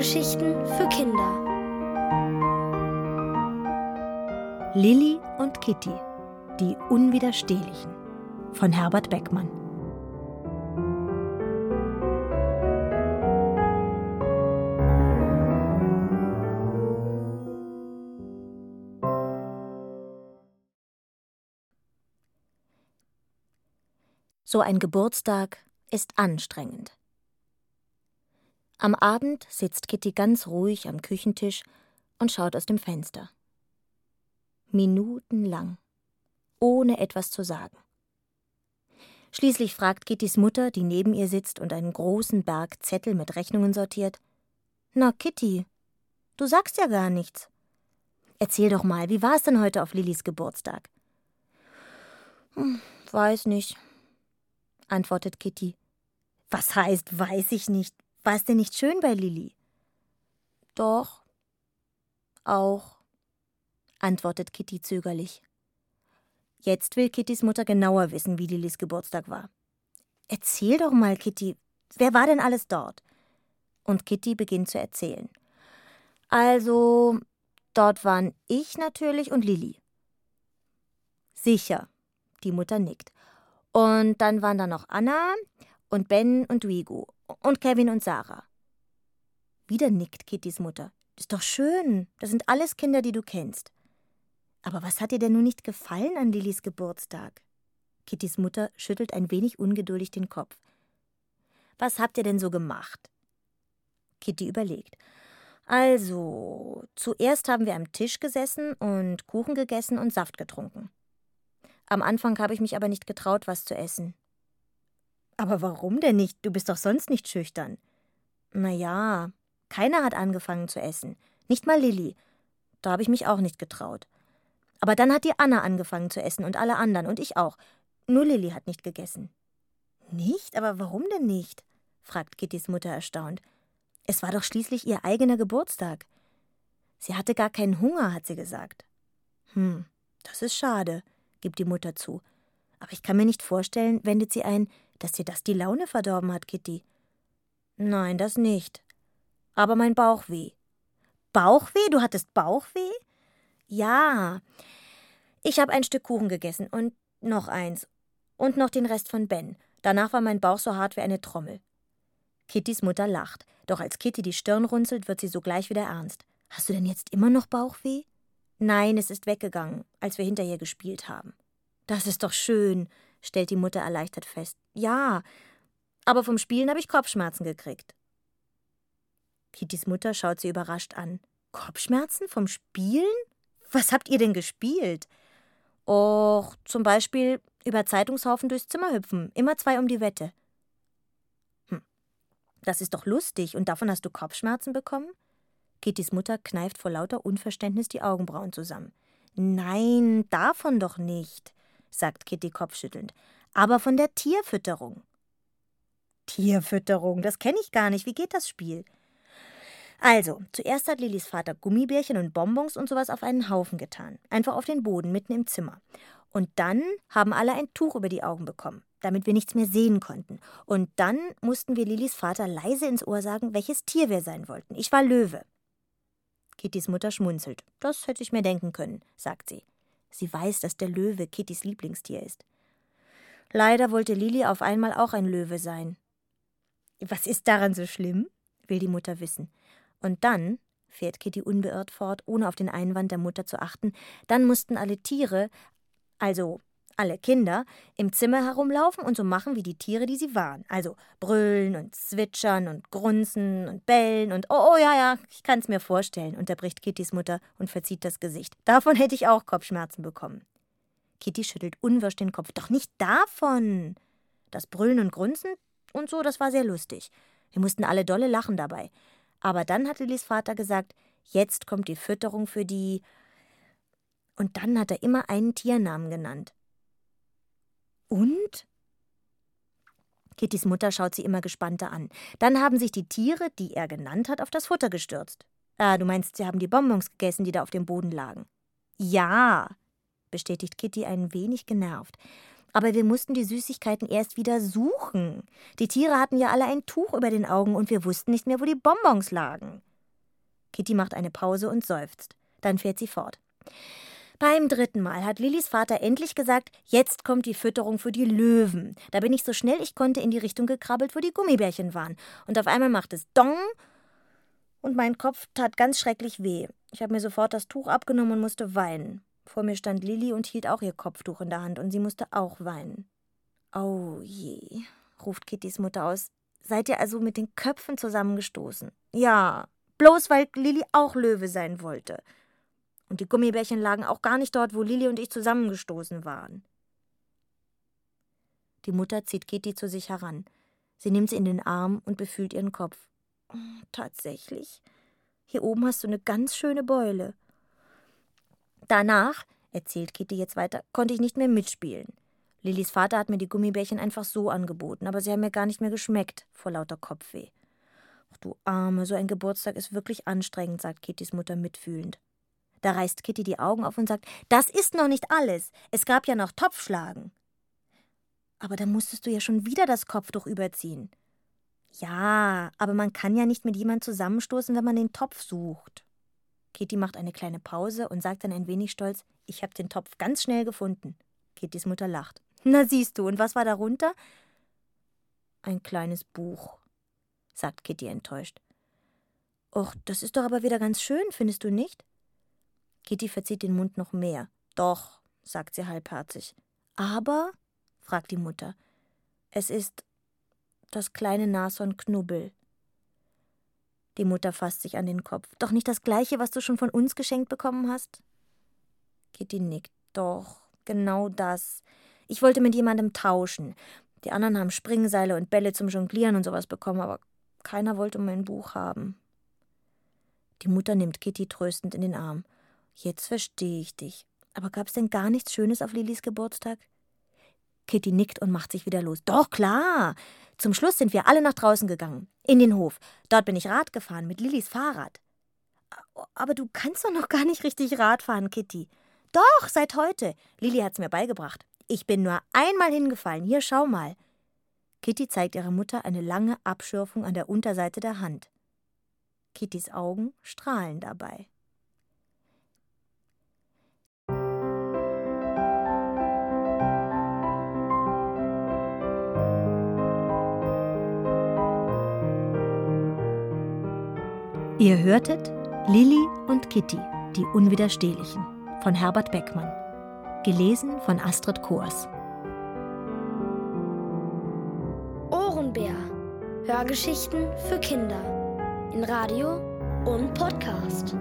Hörgeschichten für Kinder. Lilli und Kitty, die Unwiderstehlichen von Herbert Beckmann. So ein Geburtstag ist anstrengend. Am Abend sitzt Kitty ganz ruhig am Küchentisch und schaut aus dem Fenster. Minutenlang, ohne etwas zu sagen. Schließlich fragt Kittys Mutter, die neben ihr sitzt und einen großen Berg Zettel mit Rechnungen sortiert: Na, Kitty, du sagst ja gar nichts. Erzähl doch mal, wie war es denn heute auf Lillys Geburtstag? Hm, weiß nicht, antwortet Kitty. Was heißt, weiß ich nicht? War es denn nicht schön bei Lilli? Doch. Auch, antwortet Kitty zögerlich. Jetzt will Kittys Mutter genauer wissen, wie Lillis Geburtstag war. Erzähl doch mal, Kitty, wer war denn alles dort? Und Kitty beginnt zu erzählen. Also, dort waren ich natürlich und Lilli. Sicher, die Mutter nickt. Und dann waren da noch Anna und Ben und Wigo und Kevin und Sarah. Wieder nickt Kittys Mutter. Ist doch schön. Das sind alles Kinder, die du kennst. Aber was hat dir denn nun nicht gefallen an Lillys Geburtstag? Kittys Mutter schüttelt ein wenig ungeduldig den Kopf. Was habt ihr denn so gemacht? Kitty überlegt. Also, zuerst haben wir am Tisch gesessen und Kuchen gegessen und Saft getrunken. Am Anfang habe ich mich aber nicht getraut, was zu essen. Aber warum denn nicht? Du bist doch sonst nicht schüchtern. Na ja, keiner hat angefangen zu essen. Nicht mal Lilli. Da habe ich mich auch nicht getraut. Aber dann hat die Anna angefangen zu essen und alle anderen und ich auch. Nur Lilli hat nicht gegessen. Nicht? Aber warum denn nicht? fragt Kittys Mutter erstaunt. Es war doch schließlich ihr eigener Geburtstag. Sie hatte gar keinen Hunger, hat sie gesagt. Hm, das ist schade, gibt die Mutter zu. Aber ich kann mir nicht vorstellen, wendet sie ein, dass dir das die Laune verdorben hat, Kitty. Nein, das nicht. Aber mein Bauchweh. Bauchweh? Du hattest Bauchweh? Ja. Ich habe ein Stück Kuchen gegessen und noch eins. Und noch den Rest von Ben. Danach war mein Bauch so hart wie eine Trommel. Kittys Mutter lacht, doch als Kitty die Stirn runzelt, wird sie sogleich wieder ernst. Hast du denn jetzt immer noch Bauchweh? Nein, es ist weggegangen, als wir hinterher gespielt haben. Das ist doch schön, stellt die Mutter erleichtert fest. Ja, aber vom Spielen habe ich Kopfschmerzen gekriegt. Kittys Mutter schaut sie überrascht an. Kopfschmerzen vom Spielen? Was habt ihr denn gespielt? Och, zum Beispiel über Zeitungshaufen durchs Zimmer hüpfen, immer zwei um die Wette. Hm, das ist doch lustig, und davon hast du Kopfschmerzen bekommen? Kittys Mutter kneift vor lauter Unverständnis die Augenbrauen zusammen. Nein, davon doch nicht sagt Kitty kopfschüttelnd. Aber von der Tierfütterung. Tierfütterung, das kenne ich gar nicht. Wie geht das Spiel? Also, zuerst hat Lillys Vater Gummibärchen und Bonbons und sowas auf einen Haufen getan. Einfach auf den Boden, mitten im Zimmer. Und dann haben alle ein Tuch über die Augen bekommen, damit wir nichts mehr sehen konnten. Und dann mussten wir Lillys Vater leise ins Ohr sagen, welches Tier wir sein wollten. Ich war Löwe. Kittys Mutter schmunzelt. Das hätte ich mir denken können, sagt sie. Sie weiß, dass der Löwe Kittys Lieblingstier ist. Leider wollte Lili auf einmal auch ein Löwe sein. Was ist daran so schlimm? will die Mutter wissen. Und dann, fährt Kitty unbeirrt fort, ohne auf den Einwand der Mutter zu achten, dann mussten alle Tiere, also alle Kinder im Zimmer herumlaufen und so machen wie die Tiere, die sie waren. Also brüllen und zwitschern und grunzen und bellen und oh, oh ja, ja, ich kann's mir vorstellen, unterbricht Kittys Mutter und verzieht das Gesicht. Davon hätte ich auch Kopfschmerzen bekommen. Kitty schüttelt unwirsch den Kopf. Doch nicht davon. Das Brüllen und Grunzen und so, das war sehr lustig. Wir mussten alle dolle lachen dabei. Aber dann hat Lillys Vater gesagt, jetzt kommt die Fütterung für die. Und dann hat er immer einen Tiernamen genannt. Und? Kittys Mutter schaut sie immer gespannter an. Dann haben sich die Tiere, die er genannt hat, auf das Futter gestürzt. Ah, du meinst, sie haben die Bonbons gegessen, die da auf dem Boden lagen. Ja, bestätigt Kitty ein wenig genervt. Aber wir mussten die Süßigkeiten erst wieder suchen. Die Tiere hatten ja alle ein Tuch über den Augen und wir wussten nicht mehr, wo die Bonbons lagen. Kitty macht eine Pause und seufzt. Dann fährt sie fort. Beim dritten Mal hat Lillys Vater endlich gesagt, jetzt kommt die Fütterung für die Löwen. Da bin ich so schnell ich konnte in die Richtung gekrabbelt, wo die Gummibärchen waren. Und auf einmal macht es Dong und mein Kopf tat ganz schrecklich weh. Ich habe mir sofort das Tuch abgenommen und musste weinen. Vor mir stand Lilly und hielt auch ihr Kopftuch in der Hand und sie musste auch weinen. Oh je, ruft Kittys Mutter aus. Seid ihr also mit den Köpfen zusammengestoßen? Ja, bloß weil Lilly auch Löwe sein wollte. Und die Gummibärchen lagen auch gar nicht dort, wo Lilly und ich zusammengestoßen waren. Die Mutter zieht Kitty zu sich heran. Sie nimmt sie in den Arm und befühlt ihren Kopf. Oh, tatsächlich. Hier oben hast du eine ganz schöne Beule. Danach, erzählt Kitty jetzt weiter, konnte ich nicht mehr mitspielen. Lillys Vater hat mir die Gummibärchen einfach so angeboten, aber sie haben mir gar nicht mehr geschmeckt, vor lauter Kopfweh. Ach du Arme, so ein Geburtstag ist wirklich anstrengend, sagt Kittys Mutter mitfühlend. Da reißt Kitty die Augen auf und sagt, das ist noch nicht alles. Es gab ja noch Topfschlagen. Aber da musstest du ja schon wieder das Kopftuch überziehen. Ja, aber man kann ja nicht mit jemand zusammenstoßen, wenn man den Topf sucht. Kitty macht eine kleine Pause und sagt dann ein wenig stolz, ich habe den Topf ganz schnell gefunden. Kittys Mutter lacht. Na siehst du, und was war darunter? Ein kleines Buch, sagt Kitty enttäuscht. Och, das ist doch aber wieder ganz schön, findest du nicht? Kitty verzieht den Mund noch mehr. Doch, sagt sie halbherzig. Aber, fragt die Mutter, es ist das kleine Nashorn Knubbel. Die Mutter fasst sich an den Kopf. Doch nicht das gleiche, was du schon von uns geschenkt bekommen hast? Kitty nickt. Doch, genau das. Ich wollte mit jemandem tauschen. Die anderen haben Springseile und Bälle zum Jonglieren und sowas bekommen, aber keiner wollte mein Buch haben. Die Mutter nimmt Kitty tröstend in den Arm. Jetzt verstehe ich dich. Aber gab's denn gar nichts Schönes auf Lillys Geburtstag? Kitty nickt und macht sich wieder los. Doch, klar. Zum Schluss sind wir alle nach draußen gegangen. In den Hof. Dort bin ich Rad gefahren mit Lillys Fahrrad. Aber du kannst doch noch gar nicht richtig Rad fahren, Kitty. Doch, seit heute. Lilly hat's mir beigebracht. Ich bin nur einmal hingefallen. Hier, schau mal. Kitty zeigt ihrer Mutter eine lange Abschürfung an der Unterseite der Hand. Kittys Augen strahlen dabei. Ihr hörtet Lilly und Kitty, die Unwiderstehlichen von Herbert Beckmann. Gelesen von Astrid Koers. Ohrenbär. Hörgeschichten für Kinder. In Radio und Podcast.